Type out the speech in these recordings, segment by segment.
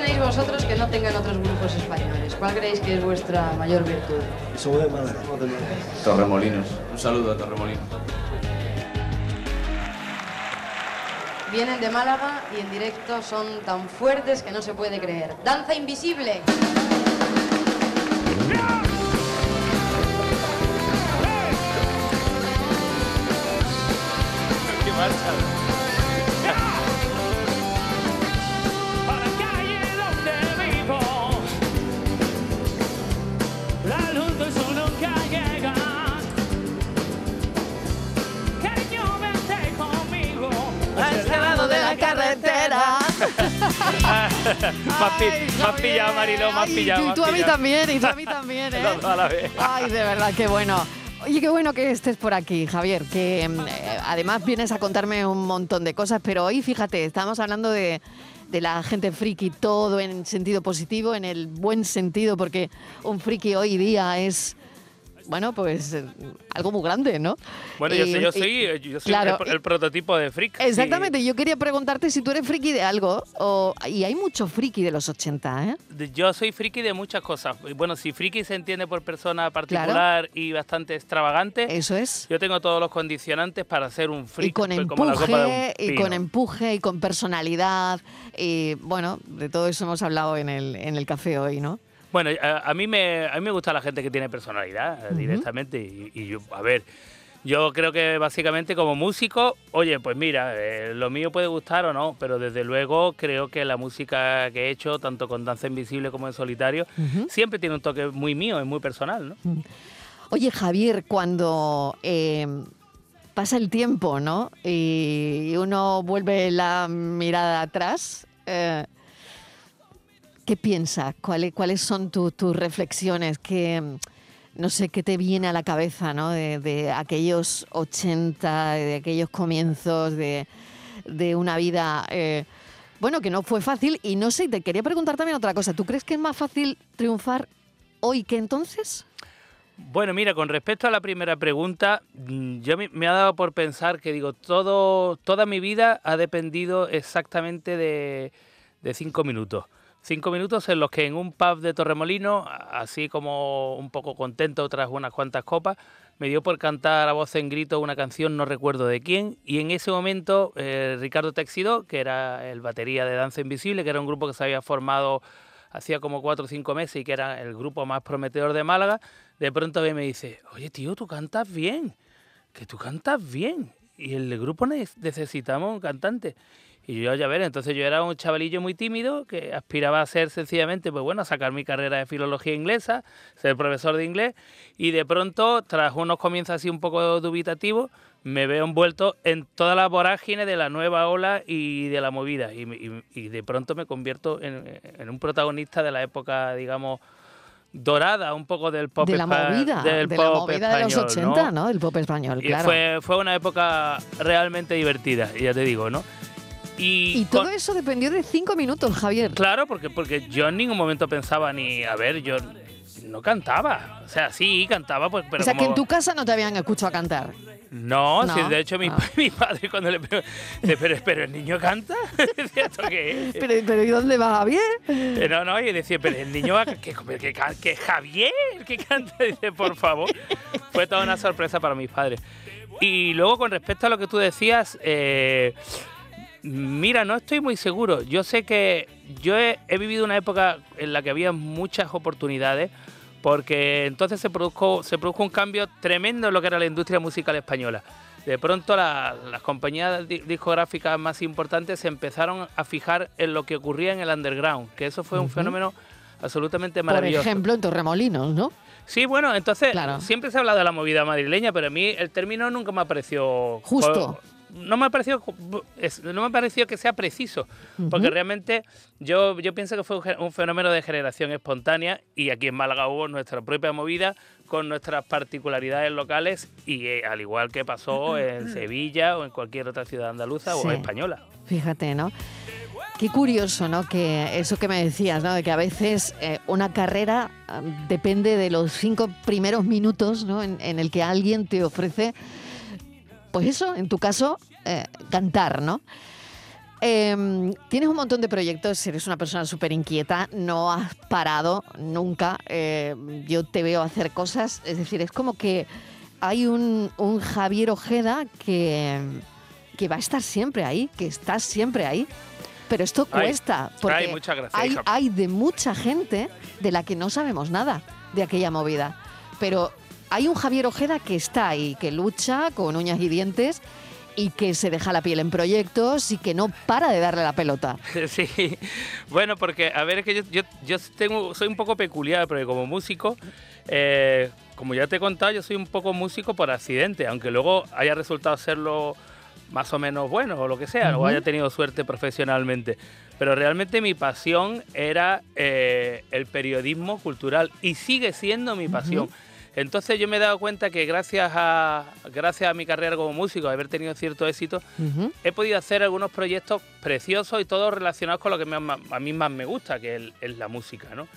tenéis vosotros que no tengan otros grupos españoles? ¿Cuál creéis que es vuestra mayor virtud? Somos de Málaga. Torremolinos. Un saludo a Torremolinos. Vienen de Málaga y en directo son tan fuertes que no se puede creer. Danza invisible. ¡Qué pi- has pillado, Ay, pillado. Y tú a mí pillado. también, y tú a mí también, ¿eh? A la vez. Ay, de verdad, qué bueno. Oye, qué bueno que estés por aquí, Javier, que mm, eh, además vienes a contarme un montón de cosas, pero hoy, fíjate, estamos hablando de, de la gente friki, todo en sentido positivo, en el buen sentido, porque un friki hoy día es, bueno, pues eh, algo muy grande, ¿no? Bueno, yo, soy, yo soy, yo soy claro, el, el prototipo de freak. sí. Exactamente, yo quería preguntarte si tú eres friki de algo, o, y hay mucho friki de los 80, ¿eh? Yo soy friki de muchas cosas. Bueno, si friki se entiende por persona particular y bastante extravagante, Eso es. yo tengo todos los condicionantes para ser un friki. y con pues, empuje, y con empuje, y con personalidad, y bueno, de todo eso hemos hablado en el, en el café hoy, ¿no? Bueno, a, a mí me, a mí me gusta la gente que tiene personalidad eh, directamente. Y, y yo, a ver, yo creo que básicamente como músico, oye, pues mira, eh, lo mío puede gustar o no, pero desde luego creo que la música que he hecho, tanto con Danza Invisible como en solitario, siempre tiene un toque muy mío, es muy personal, ¿no? Oye, Javier, cuando eh, pasa el tiempo, ¿no? Y uno vuelve la mirada atrás, eh, ¿qué piensas? ¿Cuáles, cuáles son tu- tus reflexiones? ¿Qué, no sé, qué te viene a la cabeza, ¿no? De, aquellos 80, de aquellos comienzos, de, de una vida... eh, bueno, que no fue fácil y no sé, te quería preguntar también otra cosa. ¿Tú crees que es más fácil triunfar hoy que entonces? Bueno, mira, con respecto a la primera pregunta, mm, yo me, me ha dado por pensar que digo, todo, toda mi vida ha dependido exactamente de, de cinco minutos. Cinco minutos en los que en un pub de Torremolino, así como un poco contento tras unas cuantas copas, me dio por cantar a voz en grito una canción, no recuerdo de quién, y en ese momento eh, Ricardo Texido, que era el batería de Danza Invisible, que era un grupo que se había formado hacía como cuatro o cinco meses y que era el grupo más prometedor de Málaga, de pronto me dice, oye tío, tú cantas bien, que tú cantas bien, y el grupo ne- necesitamos un cantante. Y yo, ya ver, entonces yo era un chavalillo muy tímido que aspiraba a ser sencillamente, pues bueno, a sacar mi carrera de filología inglesa, ser profesor de inglés, y de pronto, tras unos comienzos así un poco dubitativos, me veo envuelto en toda la vorágine de la nueva ola y de la movida. Y, me- y- y de pronto me convierto en, en un protagonista de la época, digamos, dorada, un poco del pop de la espa- movida, del de la movida de los español, 80, ¿no? Del pop español, y claro. fue, fue una época realmente divertida, ya te digo, ¿no? Y, Y todo con- eso dependió de cinco minutos, Javier. Claro, porque, porque yo en ningún momento pensaba ni, a ver, yo no cantaba. O sea, sí, cantaba, pues, pero o sea, que en tu casa no te habían escuchado cantar. No, de hecho mi, no. mi padre cuando le preguntó, pero, pero el niño canta, decía, ¿esto qué es? Pero, pero ¿y dónde va Javier? No, no, y decía, pero el niño va, que, que, que, que Javier, que canta, dice, por favor. Fue toda una sorpresa para mis padres. Y luego con respecto a lo que tú decías, eh, mira, no estoy muy seguro. Yo sé que yo he, he vivido una época en la que había muchas oportunidades, porque entonces se produjo, se produjo un cambio tremendo en lo que era la industria musical española. De pronto la- las compañías di- discográficas más importantes se empezaron a fijar en lo que ocurría en el underground, que eso fue un fenómeno absolutamente Por maravilloso. ejemplo, en Torremolinos, ¿no? Sí, bueno, entonces Claro. siempre se ha hablado de la movida madrileña, pero a mí el término nunca me ha parecido Justo. No me ha parecido, no me ha parecido que sea preciso, porque realmente yo, yo pienso que fue un fenómeno de generación espontánea y aquí en Málaga hubo nuestra propia movida con nuestras particularidades locales y eh, al igual que pasó en Sevilla o en cualquier otra ciudad andaluza Sí. o española. Fíjate, ¿no? Qué curioso, ¿no? Que eso que me decías, ¿no? De que a veces eh, una carrera ah, depende de los cinco primeros minutos, ¿no? En, en el que alguien te ofrece, pues eso, en tu caso, eh, cantar, ¿no? Em, tienes un montón de proyectos, eres una persona súper inquieta, no has parado nunca. eh, yo te veo hacer cosas, es decir, es como que hay un, un Javier Ojeda que, que va a estar siempre ahí, que está siempre ahí. Pero esto Ay, cuesta, porque ay, gracias, hay, hay de mucha gente de la que no sabemos nada de aquella movida. Pero hay un Javier Ojeda que está ahí, que lucha con uñas y dientes y que se deja la piel en proyectos y que no para de darle la pelota. Sí, bueno, porque a ver, es que yo, yo, yo tengo, soy un poco peculiar, porque como músico, eh, como ya te he contado, yo soy un poco músico por accidente, aunque luego haya resultado serlo más o menos bueno o lo que sea, o Ujú. haya tenido suerte profesionalmente. Pero realmente mi pasión era eh, el periodismo cultural y sigue siendo mi pasión. Entonces yo me he dado cuenta que gracias a, gracias a mi carrera como músico, haber tenido cierto éxito, he podido hacer algunos proyectos preciosos y todos relacionados con lo que me- a mí más me gusta, que es, la música, ¿no?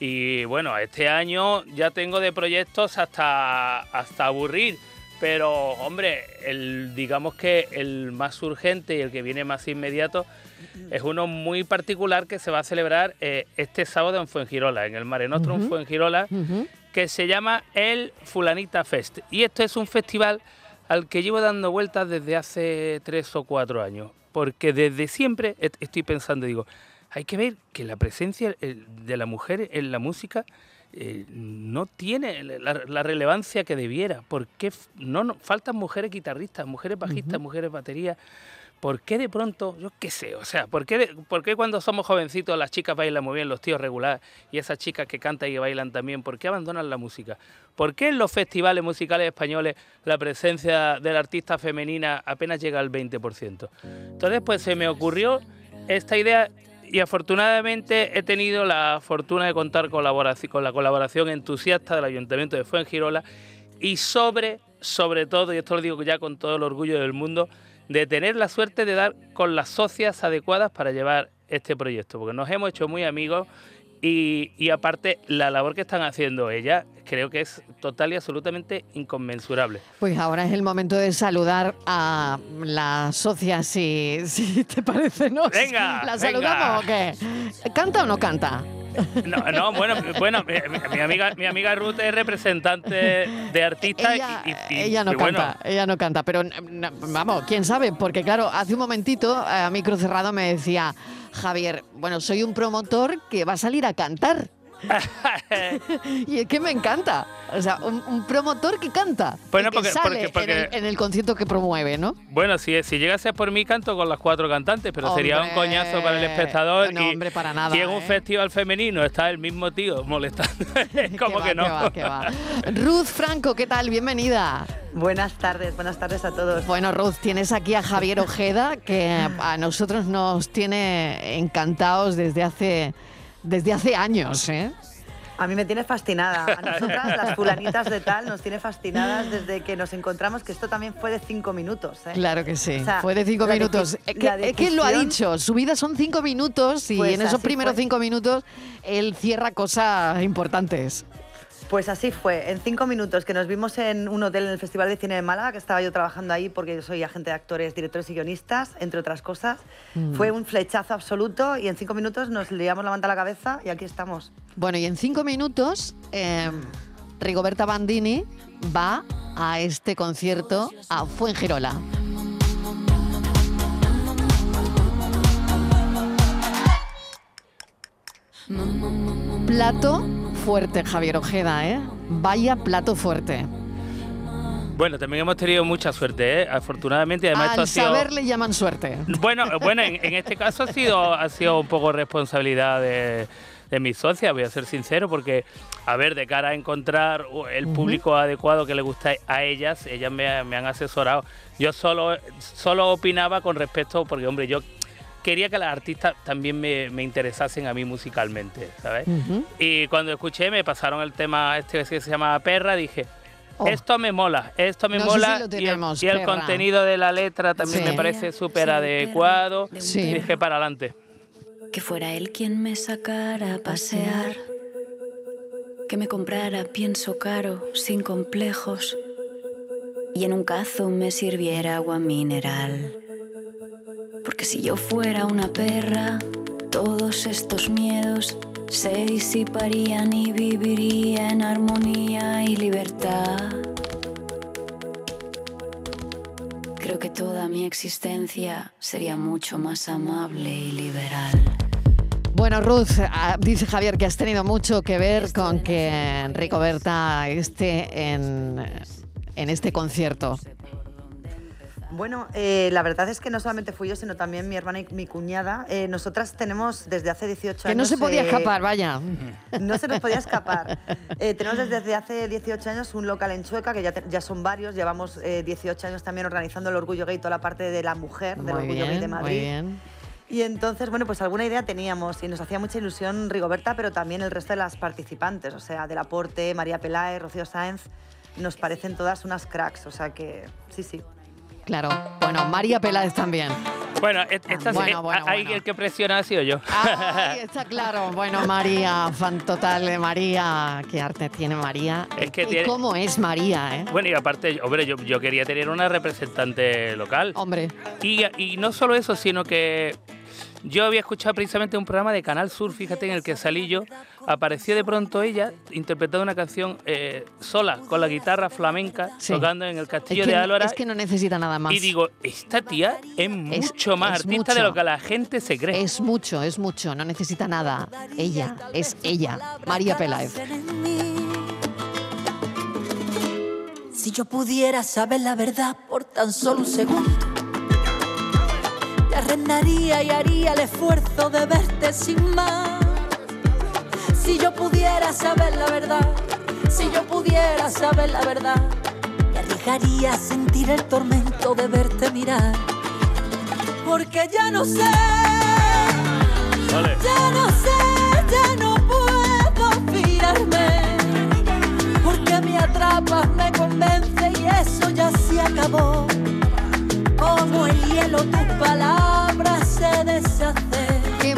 Y bueno, este año ya tengo de proyectos hasta, hasta aburrir, pero hombre, el, digamos que el más urgente y el que viene más inmediato es uno muy particular que se va a celebrar eh, este sábado en Fuengirola, en el Mare Nostrum Ujú. Fuengirola, Ujú. Que se llama el Fulanita Fest. Y esto es un festival al que llevo dando vueltas desde hace tres o cuatro años. Porque desde siempre est- estoy pensando, digo, hay que ver que la presencia eh, de la mujer en la música eh, no tiene la, la relevancia que debiera. ¿Por qué f- no, no- faltan mujeres guitarristas, mujeres bajistas, mujeres baterías? ¿Por qué de pronto, yo qué sé, o sea, ¿por qué, por qué cuando somos jovencitos las chicas bailan muy bien, los tíos regular, y esas chicas que cantan y que bailan también, ¿por qué abandonan la música? ¿Por qué en los festivales musicales españoles la presencia de la artista femenina apenas llega al 20%? Entonces, pues se me ocurrió esta idea y afortunadamente he tenido la fortuna de contar con la colaboración entusiasta del Ayuntamiento de Fuengirola y sobre, sobre todo, y esto lo digo ya con todo el orgullo del mundo, de tener la suerte de dar con las socias adecuadas para llevar este proyecto, porque nos hemos hecho muy amigos y, y aparte la labor que están haciendo ellas creo que es total y absolutamente inconmensurable. Pues ahora es el momento de saludar a la socia, si, si te parece, ¿no? Venga, ¿La venga. saludamos o qué? ¿Canta o no canta? No, no, bueno, bueno, mi, mi- mi amiga, mi amiga Ruth es representante de artistas Ella, y, y- ella no y bueno, canta, ella no canta, pero vamos, quién sabe, porque claro, hace un momentito eh, a micro cerrado me decía Javier, bueno, soy un promotor que va a salir a cantar. y es que me encanta. O sea, un, un promotor que canta. Bueno, y que porque- sale porque- porque- En, el, en el concierto que promueve, ¿no? Bueno, si, si llegase por mí, canto con las cuatro cantantes, pero sería un coñazo para el espectador. no, y, hombre, para nada, Y en un ¿eh? festival femenino está el mismo tío molestando. ¿Cómo va, que no? va, qué va. Ruth Franco, ¿qué tal? Bienvenida. Buenas tardes, buenas tardes a todos. Bueno, Ruth, tienes aquí a Javier Ojeda, que a nosotros nos tiene encantados desde hace, desde hace años, ¿eh? A mí me tiene fascinada. A nosotras, las fulanitas de tal, nos tiene fascinadas desde que nos encontramos, que esto también fue de cinco minutos. ¿eh? Claro que sí. O sea, Fue de cinco minutos. Es que, es que él lo ha dicho. Su vida son cinco minutos y Pues en esos primeros fue. cinco minutos él cierra cosas importantes. Pues así fue, en cinco minutos que nos vimos en un hotel en el Festival de Cine de Málaga, que estaba yo trabajando ahí porque yo soy agente de actores, directores y guionistas, entre otras cosas. Mm. Fue un flechazo absoluto y en cinco minutos nos liamos la manta a la cabeza y aquí estamos. Bueno, y en cinco minutos, eh, Rigoberta Bandini va a este concierto a Fuengirola. Plato fuerte, Javier Ojeda, ¿eh? Vaya plato fuerte. Bueno, también hemos tenido mucha suerte, ¿eh? afortunadamente. Además, esto Al ha sido. saber le llaman suerte. Bueno, bueno en, en este caso ha sido, ha sido un poco responsabilidad de, de mis socias, voy a ser sincero, porque, a ver, de cara a encontrar el público adecuado que le gusta a ellas, ellas me, me han asesorado. Yo solo, solo opinaba con respecto, porque, hombre, yo quería que las artistas también me, me interesasen a mí musicalmente, ¿sabes? Ujú. Y cuando escuché, me pasaron el tema este que se llama Perra, dije, Oh. esto me mola, esto me No sé si mola. lo y el- tenemos, y el, Perra. contenido de la letra también Sí. me parece súper adecuado. Sí. Y dije, para adelante. Que fuera él quien me sacara a pasear. Que me comprara pienso caro, sin complejos. Y en un cazo me sirviera agua mineral. Que si yo fuera una perra, todos estos miedos se disiparían y viviría en armonía y libertad. Creo que toda mi existencia sería mucho más amable y liberal. Bueno, Ruth, ah, dice Javier que has tenido mucho que ver con que Ricoberta esté en, en este concierto. Bueno, eh, la verdad es que no solamente fui yo, sino también mi hermana y mi cuñada. Eh, nosotras tenemos desde hace 18 años... Que no se podía eh, escapar, vaya. No se nos podía escapar. Eh, tenemos desde hace 18 años un local en Chueca, que ya, te- ya son varios. Llevamos eh, 18 años también organizando el Orgullo Gay, toda la parte de la mujer, del Orgullo Gay de Madrid. muy bien. Y entonces, bueno, pues alguna idea teníamos y nos hacía mucha ilusión Rigoberta, pero también el resto de las participantes, o sea, Del Aporte, María Peláez, Rocío Sáenz, nos parecen todas unas cracks, o sea que sí, sí. Claro. Bueno, María Peláez también. Bueno, et- esta sí- Bueno, eh, bueno, ahí bueno. el que presiona ha sido yo. Ahí está claro. Bueno, María, fan total de María. ¿Qué arte tiene María? Es que ¿Y tiene- cómo es María, eh? Bueno, y aparte, hombre, yo, yo quería tener una representante local. Hombre, Y, y no solo eso, sino que yo había escuchado precisamente un programa de Canal Sur, fíjate, en el que salí yo. Apareció de pronto ella interpretando una canción eh, sola, con la guitarra flamenca, Sí. tocando en el es castillo que, de Álora. es que no necesita nada más. Y digo, esta tía es mucho más es artista de lo que la gente se cree. Es mucho, es mucho, no necesita nada. Ella, es ella, María Peláez. Si yo pudiera saber la verdad por tan solo un segundo, te arrendaría y haría el esfuerzo de verte sin más. Si yo pudiera saber la verdad, si yo pudiera saber la verdad, me arriesgaría a sentir el tormento de verte mirar. Porque ya no sé, Vale. ya no sé, ya no puedo fiarme. Porque me atrapas, me convence y eso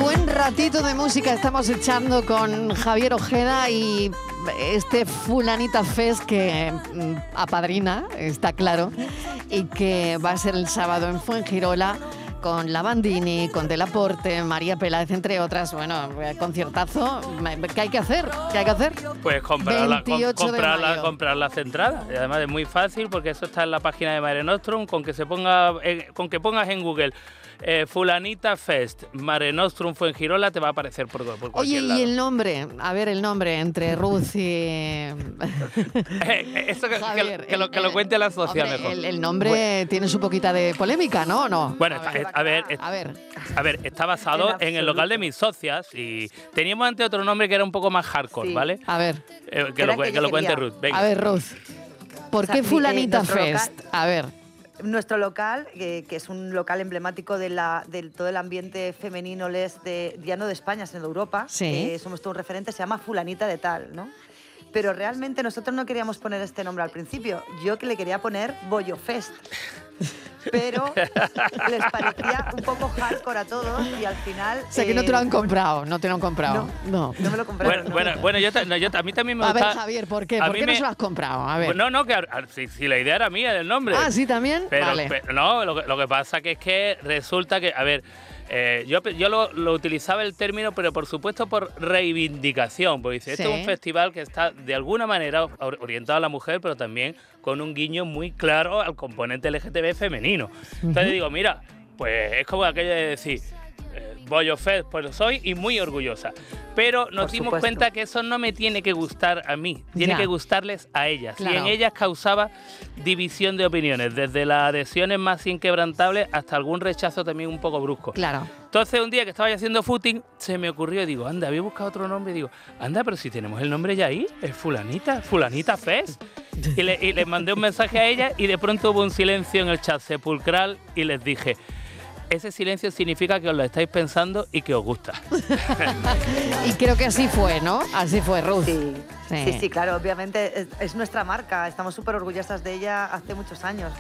buen ratito de música estamos echando con Javier Ojeda y este Fulanita Fest que mm, apadrina, está claro, y que va a ser el sábado en Fuengirola con La Bandini, con Delaporte, María Peláez, entre otras. Bueno, conciertazo. ¿Qué hay que hacer? ¿Qué hay que hacer? Pues comprar, la, 28 de comprar, la- comprar las entradas. Y además es muy fácil porque eso está en la página de Mare Nostrum. Con que, se ponga, eh, con que pongas en Google eh, Fulanita Fest, Mare Nostrum Fuengirola, te va a aparecer por, por Oye, y el nombre, a ver el nombre entre Ruth y... Eh, Eso que, que- Javier, que lo, el- que lo cuente la socia Hombre, mejor. El, el nombre tiene su poquita de polémica, ¿no? ¿O no? Bueno, está- eh, a ver, eh, A ver, a ver, está basado En en el local de mis socias y teníamos antes otro nombre que era un poco más hardcore, Sí. ¿vale? a ver, Eh, que, lo, que lo cuente. Ruth. Venga. a ver, Ruth. ¿Por O sea, qué eh, Fulanita Fest? local- A ver, Nuestro local, eh, que es un local emblemático de, la, de todo el ambiente femenino les de, ya no de España, sino de Europa, Sí. eh, somos todo un referente, se llama Fulanita de Tal, ¿no? Pero realmente nosotros no queríamos poner este nombre al principio. Yo que le quería poner Bollo Fest. Pero les parecía un poco hardcore a todos y al final... o sea que no te lo eh, han comprado, no te lo han comprado. No. No me lo compraron. Bueno, no. bueno, bueno, yo, no, yo a mí también me A ver. Javier, ¿por qué? ¿Por qué no se lo has comprado? A ver. Pues no, no, que a- a- si, si la idea era mía del nombre. ah, ¿sí también? Pero, vale. pero no, lo que, lo que pasa que es que resulta que, a ver, eh, yo, yo lo, lo utilizaba el término, pero por supuesto por reivindicación, porque dice, esto es Sí. un festival que está de alguna manera or- orientado a la mujer, pero también con un guiño muy claro al componente LGTB femenino. Entonces digo, mira, pues es como aquello de decir, Bollo Fest, pues lo soy y muy orgullosa. Pero nos Por dimos supuesto. cuenta que eso no me tiene que gustar a mí, tiene Ya. que gustarles a ellas. Y Claro. en ellas causaba división de opiniones, desde las adhesiones más inquebrantables hasta algún rechazo también un poco brusco. Claro. Entonces un día que estaba haciendo footing, se me ocurrió y digo, anda, había buscado otro nombre y digo, anda, pero si tenemos el nombre ya ahí, es fulanita, fulanita Fest. Y le, y le mandé un mensaje a ella y de pronto hubo un silencio en el chat sepulcral y les dije, ese silencio significa que os lo estáis pensando y que os gusta. Y creo que así fue, ¿no? Así fue, Ruth. Sí, Sí. sí, sí, claro, obviamente es, es nuestra marca, estamos súper orgullosas de ella hace muchos años.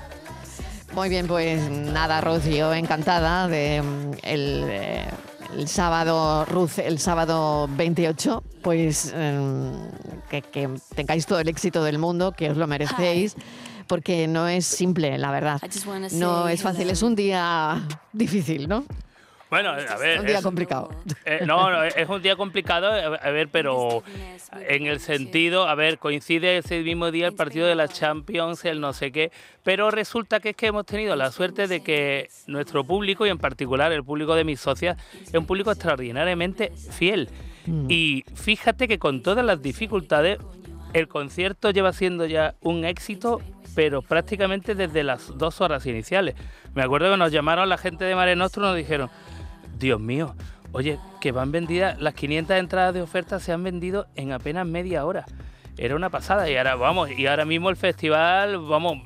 Muy bien, pues nada, Ruth, yo encantada de mm, el, eh, el sábado, Ruth, el sábado 28, pues em, que, que tengáis todo el éxito del mundo, que os lo merecéis. Porque no es simple, la verdad. No es fácil, es un día difícil, ¿no? Bueno, a ver. Un día es- complicado. eh, no, no, es un día complicado, a a ver, pero en el sentido, a ver, coincide ese mismo día el partido de la Champions, el no sé qué, pero resulta que es que hemos tenido la suerte de que nuestro público, y en particular el público de mis socias, es un público extraordinariamente fiel. Y fíjate que con todas las dificultades, el concierto lleva siendo ya un éxito, pero prácticamente desde las dos horas iniciales. Me acuerdo que nos llamaron la gente de Mare Nostrum y nos dijeron, Dios mío, oye, que van vendidas, las 500 entradas de oferta se han vendido en apenas media hora. Era una pasada y ahora vamos, y ahora mismo el festival, vamos,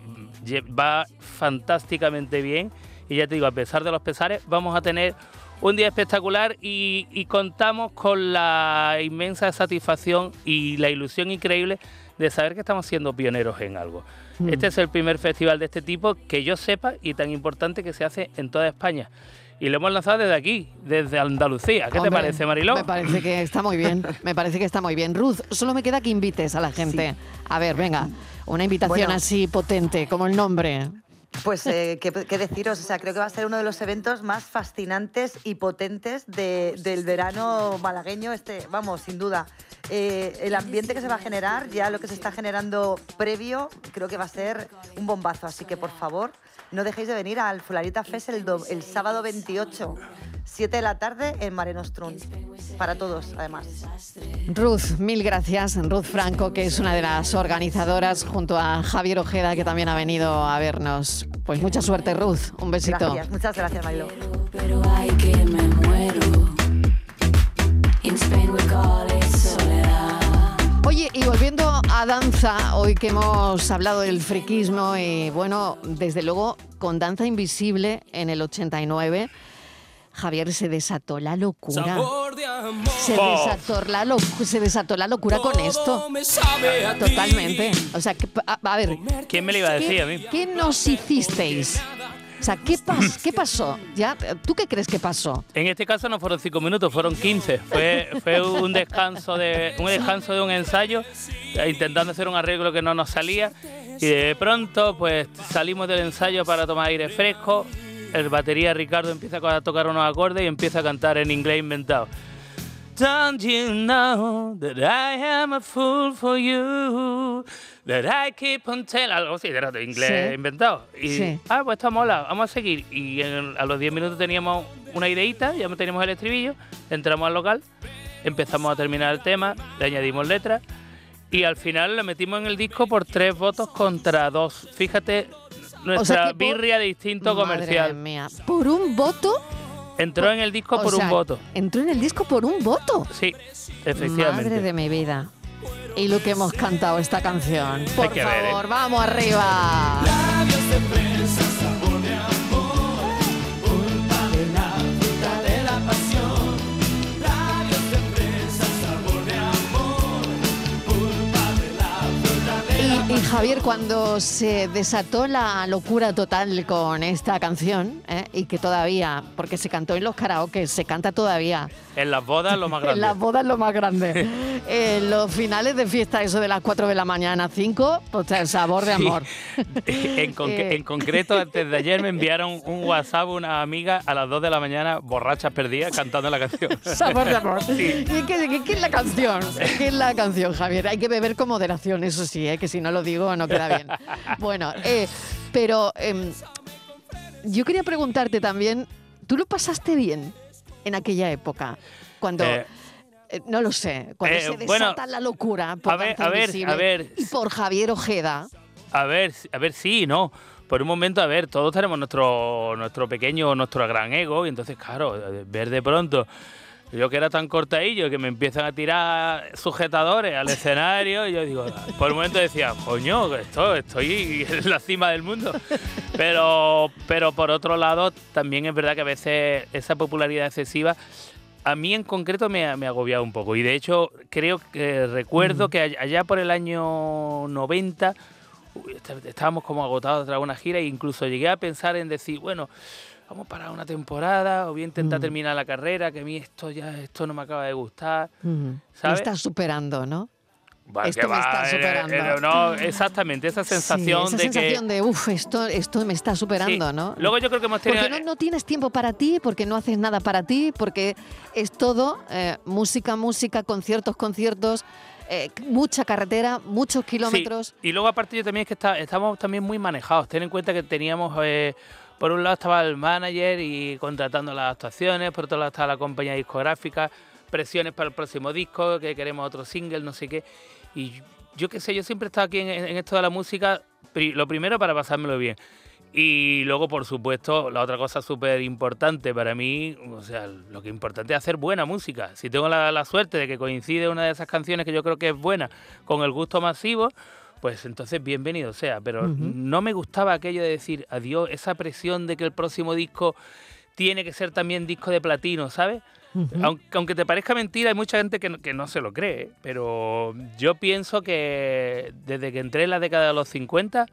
va fantásticamente bien. Y ya te digo, a pesar de los pesares, vamos a tener un día espectacular y contamos con la inmensa satisfacción y la ilusión increíble de saber que estamos siendo pioneros en algo. Este es el primer festival de este tipo que yo sepa y tan importante que se hace en toda España. Y lo hemos lanzado desde aquí, desde Andalucía. ¿Qué te parece, Mariló? Me parece que está muy bien. Me parece que está muy bien. Ruth, solo me queda que invites a la gente. A ver, venga, una invitación Bueno. así potente, como el nombre. Pues, eh, ¿qué, deciros? O sea, creo que va a ser uno de los eventos más fascinantes y potentes de- del verano malagueño. Este, vamos, sin duda. Eh, el ambiente que se va a generar, ya lo que se está generando previo, creo que va a ser un bombazo. Así que, por favor, no dejéis de venir al Fularita Fest el, el sábado 28, 7 de la tarde en Mare Nostrum. Para todos, además. Ruth, mil gracias. Ruth Franco, que es una de las organizadoras, junto a Javier Ojeda, que también ha venido a vernos. Pues mucha suerte, Ruth. Un besito. Gracias, muchas gracias, Marilo. Pero hay que me muero. In Spain we call it soledad. Oye, y volviendo a danza, hoy que hemos hablado del friquismo y bueno, desde luego con Danza Invisible en el 89, Javier se desató la locura. Se desató la, locu- se desató la locura con esto. Totalmente. O sea, que, a, a ver, ¿Quién me lo iba a decir ¿qué, a mí? qué nos hicisteis? O sea, ¿qué, pas- ¿qué pasó? ¿Ya? ¿Tú qué crees que pasó? En este caso no fueron cinco minutos, fueron 15. Fue, fue un descanso de un descanso de un ensayo, intentando hacer un arreglo que no nos salía. Y de pronto, pues salimos del ensayo para tomar aire fresco. El batería Ricardo empieza a tocar unos acordes y empieza a cantar en inglés inventado. Don't you know that I am a fool for you? That I keep on telling. Algo así, era de inglés Sí. inventado. Y, Sí. ah, pues esto mola, vamos a seguir. Y en- a los 10 minutos teníamos una ideita, ya teníamos el estribillo, entramos al local, empezamos a terminar el tema, le añadimos letras y al final le metimos en el disco por tres votos contra dos. Fíjate nuestra que por- birria de instinto Madre comercial. mía. ¿Por un voto? Entró en el disco O por sea, un voto. Entró en el disco por un voto. Sí, efectivamente. Madre de mi vida. Y lo que hemos cantado esta canción. Por que ver, ¿eh? favor, vamos arriba. Javier, cuando se desató la locura total con esta canción, ¿eh? y que todavía, porque se cantó en los karaoke, se canta todavía, En las bodas lo más grande. en las bodas lo más grande. en los finales de fiesta, eso de las 4 de la mañana, 5, pues el sabor de Sí. amor. en, Eh. en concreto, antes de ayer me enviaron un WhatsApp una amiga a las 2 de la mañana, borrachas perdidas, cantando la canción. Sabor de amor. Sí. ¿Y qué, qué- qué es la canción? ¿Qué es la canción, Javier? Hay que beber con moderación, eso sí, ¿eh? que si no lo digo no queda bien. Bueno, eh, pero em, yo quería preguntarte también, ¿tú lo pasaste bien en aquella época? Cuando... Eh, eh, no lo sé, cuando eh, se desata bueno, la locura por a ver, a ver, a ver. y por Javier Ojeda. A ver, a ver, sí, no. Por un momento, a ver, todos tenemos nuestro, nuestro pequeño, nuestro gran ego, y entonces, claro, ver de pronto, yo que era tan cortadillo, que me empiezan a tirar sujetadores al escenario, y yo digo, por un momento decía, coño, esto, estoy en la cima del mundo. Pero, pero por otro lado, también es verdad que a veces esa popularidad excesiva a mí en concreto me ha, me ha agobiado un poco. Y de hecho, creo que recuerdo que all- allá por el año 90 uy, est- estábamos como agotados tras una gira e incluso llegué a pensar en decir, bueno, vamos para una temporada o voy a intentar terminar la carrera, que a mí esto ya esto no me acaba de gustar. Lo ¿Sabes? estás superando, ¿no? Va, esto me está eh, superando. eh, no, exactamente, esa sensación sí, esa de sensación que... de, uff, esto, esto me está superando, Sí. ¿no? Luego yo creo que hemos tenido... Porque no, no tienes tiempo para ti, porque no haces nada para ti, porque es todo eh, música, música, conciertos, conciertos, mucha carretera, muchos kilómetros. Sí, Y luego aparte yo también es que está- estamos también muy manejados. Ten en cuenta que teníamos, por un lado estaba el manager y contratando las actuaciones, por otro lado estaba la compañía discográfica, presiones para el próximo disco, que queremos otro single, no sé qué. Y yo qué sé, yo siempre he estado aquí en, esto de la música, lo primero para pasármelo bien. Y luego, por supuesto, la otra cosa súper importante para mí, o sea, lo que es importante es hacer buena música. Si tengo la suerte de que coincide una de esas canciones que yo creo que es buena con el gusto masivo, pues entonces bienvenido sea. Pero no me gustaba aquello de decir adiós, esa presión de que el próximo disco tiene que ser también disco de platino, ¿sabes? Aunque, aunque te parezca mentira, hay mucha gente que no, que no se lo cree, ¿eh? pero yo pienso que desde que entré en la década de los 50,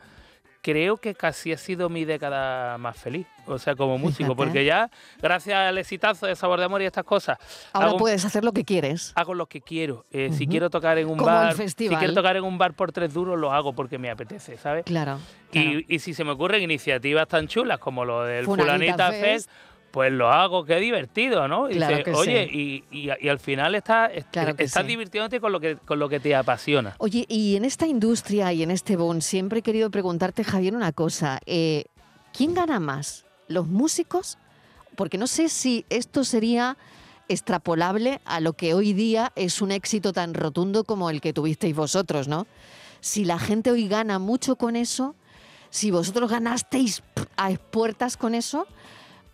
creo que casi ha sido mi década más feliz, o sea, como músico, Fíjate. porque ya, gracias al exitazo de Sabor de Amor y estas cosas, Ahora hago, puedes hacer lo que quieres. hago lo que quiero. Eh, Si quiero tocar en un Como bar, si quiero tocar en un bar por tres duros, lo hago porque me apetece, ¿sabes? Claro. claro. Y, y si se me ocurren iniciativas tan chulas como lo del Fulanita Fulanita Fest. Fest, pues lo hago, qué divertido, ¿no? Y Claro dices, que oye, y, y- y al final estás, est- Claro estás sí. divirtiéndote con lo, que, con lo que te apasiona. Oye, y en esta industria y en este boom, siempre he querido preguntarte, Javier, una cosa. eh, ¿Quién gana más? ¿Los músicos? Porque no sé si esto sería extrapolable a lo que hoy día es un éxito tan rotundo como el que tuvisteis vosotros, ¿no? Si la gente hoy gana mucho con eso, si vosotros ganasteis a expuertas con eso,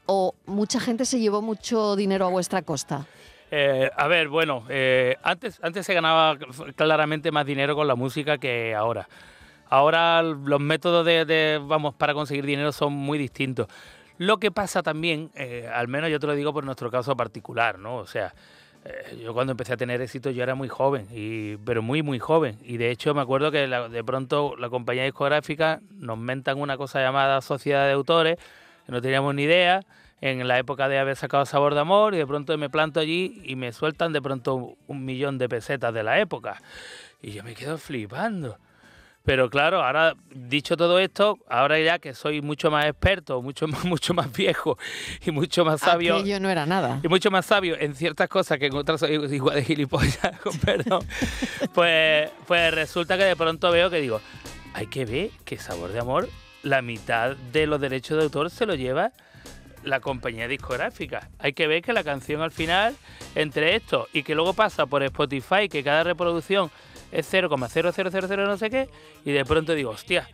o mucha gente se llevó mucho dinero a vuestra costa. Eh, a ver, bueno, eh, antes, antes se ganaba claramente más dinero con la música que ahora. Ahora los métodos de, vamos, para conseguir dinero son muy distintos. Lo que pasa también, eh, al menos yo te lo digo por nuestro caso particular, ¿no? O sea, yo cuando empecé a tener éxito yo era muy joven, y, pero muy, muy joven. Y de hecho me acuerdo que de pronto la compañía discográfica nos mentan una cosa llamada Sociedad de Autores, no teníamos ni idea, en la época de haber sacado Sabor de Amor, y de pronto me planto allí y me sueltan de pronto un millón de pesetas de la época. Y yo me quedo flipando. Pero claro, ahora dicho todo esto, ahora ya que soy mucho más experto, mucho más, mucho más viejo y mucho más sabio, Aquello no era nada. y mucho más sabio en ciertas cosas que en otras soy igual de gilipollas, con perdón, pues, pues resulta que de pronto veo que digo, hay que ver que Sabor de Amor, la mitad de los derechos de autor se lo lleva la compañía discográfica. Hay que ver que la canción al final, entre esto y que luego pasa por Spotify, que cada reproducción es 0,0000 no sé qué, y de pronto digo, hostia,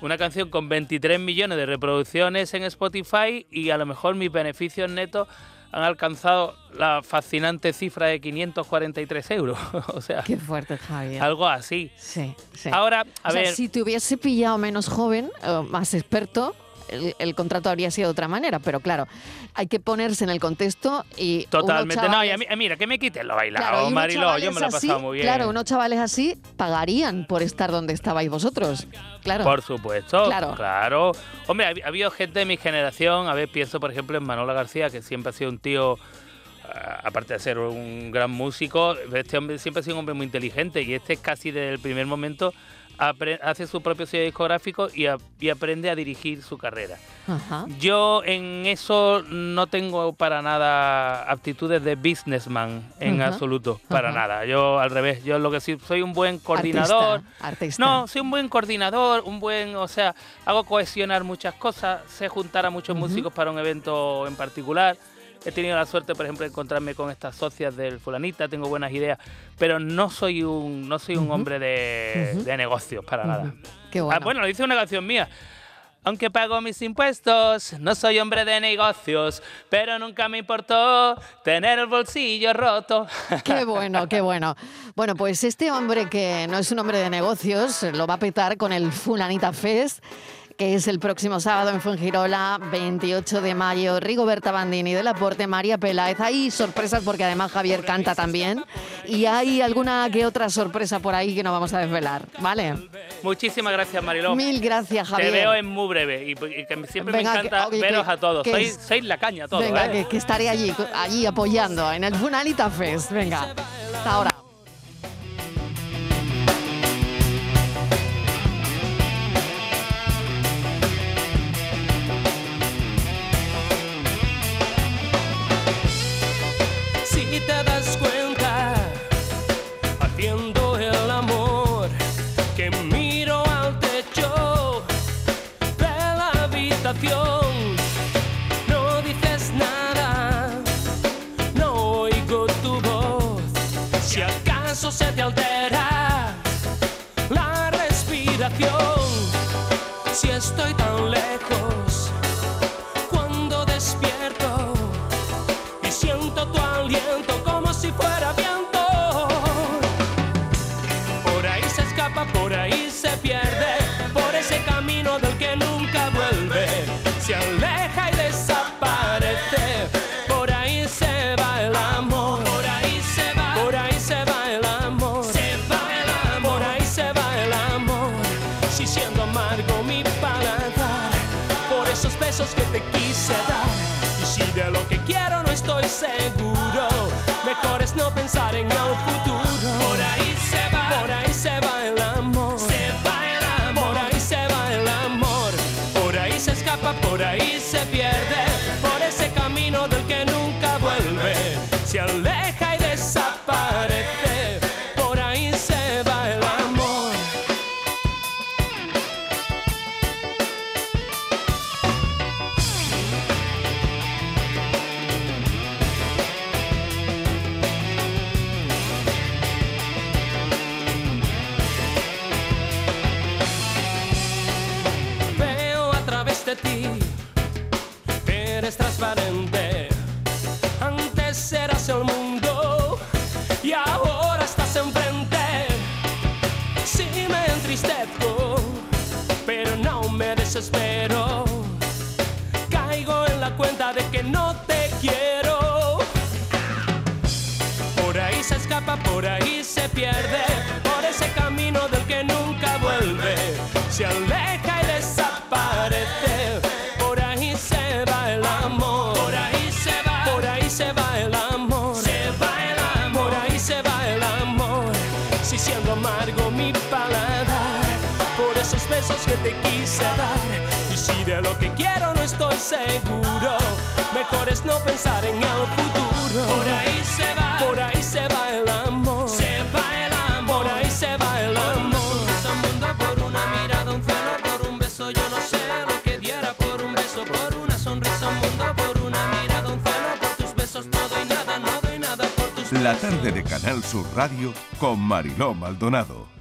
una canción con 23 millones de reproducciones en Spotify y a lo mejor mis beneficios netos han alcanzado la fascinante cifra de 543 euros. o sea, Qué fuerte, Javier. algo así. Sí, sí. Ahora, a O sea, ver, si te hubiese pillado menos joven, o más experto, el, el contrato habría sido de otra manera, pero claro, hay que ponerse en el contexto y. totalmente. No, y mí- eh, mira, que me quiten lo bailado, Claro, Mariló, yo me lo he pasado así, muy bien. Claro, unos chavales así pagarían por estar donde estabais vosotros. Claro. Por supuesto, Claro. claro. Hombre, ha, ha habido gente de mi generación, a ver, pienso por ejemplo en Manolo García, que siempre ha sido un tío, ah, aparte de ser un gran músico, este hombre siempre ha sido un hombre muy inteligente y este casi desde el primer momento hace su propio sello discográfico y, a- y aprende a dirigir su carrera. Ajá. Yo en eso no tengo para nada aptitudes de businessman en Ajá, absoluto, para ajá. nada. Yo al revés, yo lo que sí soy un buen coordinador. Artista, artista. No, soy un buen coordinador, un buen, o sea, hago cohesionar muchas cosas, sé juntar a muchos músicos para un evento en particular. He tenido la suerte, por ejemplo, de encontrarme con estas socias del fulanita, tengo buenas ideas, pero no soy un, no soy un Ujú. hombre de, Ujú. de negocios para nada. Qué Ah, bueno. bueno, lo dice una canción mía. Aunque pago mis impuestos, no soy hombre de negocios, pero nunca me importó tener el bolsillo roto. Qué bueno, qué bueno. Bueno, pues este hombre que no es un hombre de negocios lo va a petar con el Fulanita Fest que es el próximo sábado en Fuengirola, 28 de mayo. Rigoberta Bandini del Aporte, María Peláez. Hay sorpresas porque además Javier canta también. Y hay alguna que otra sorpresa por ahí que no vamos a desvelar, ¿vale? Muchísimas gracias, Mariló. Mil gracias, Te Javier. veo en muy breve y, y que siempre Venga, me que- encanta oye, veros que- a todos. que Sois, la caña todos. Venga, ¿eh? que, que estaré allí, allí apoyando en el Funalita Fest. Venga, hasta ahora. ¿Acaso se te altera la respiración? Si estoy tan lejos, dar. Y si de lo que quiero no estoy seguro, mejor es no pensar en el futuro. Por ahí se va, por ahí se escapa, por ahí se pierde, por ese camino del que nunca vuelve. Se aleja y desaparece, por ahí se va el amor. Por ahí se va, por ahí se va el amor. Se va el amor, por ahí se va el amor. Si siendo amargo mi paladar, por esos besos que te quise dar. Y si de lo que quiero no estoy seguro, mejor es no pensar en el futuro. Por ahí se va, por ahí se va el amor. Se va el amor, por ahí se va el amor. Por un mundo, por una mirada, un cielo, por un beso, yo no sé lo que diera por un beso, por una sonrisa, un mundo, por una mirada, un cielo, por tus besos, todo y nada, no doy nada por tus La tarde de Canal Sur Radio con Mariló Maldonado.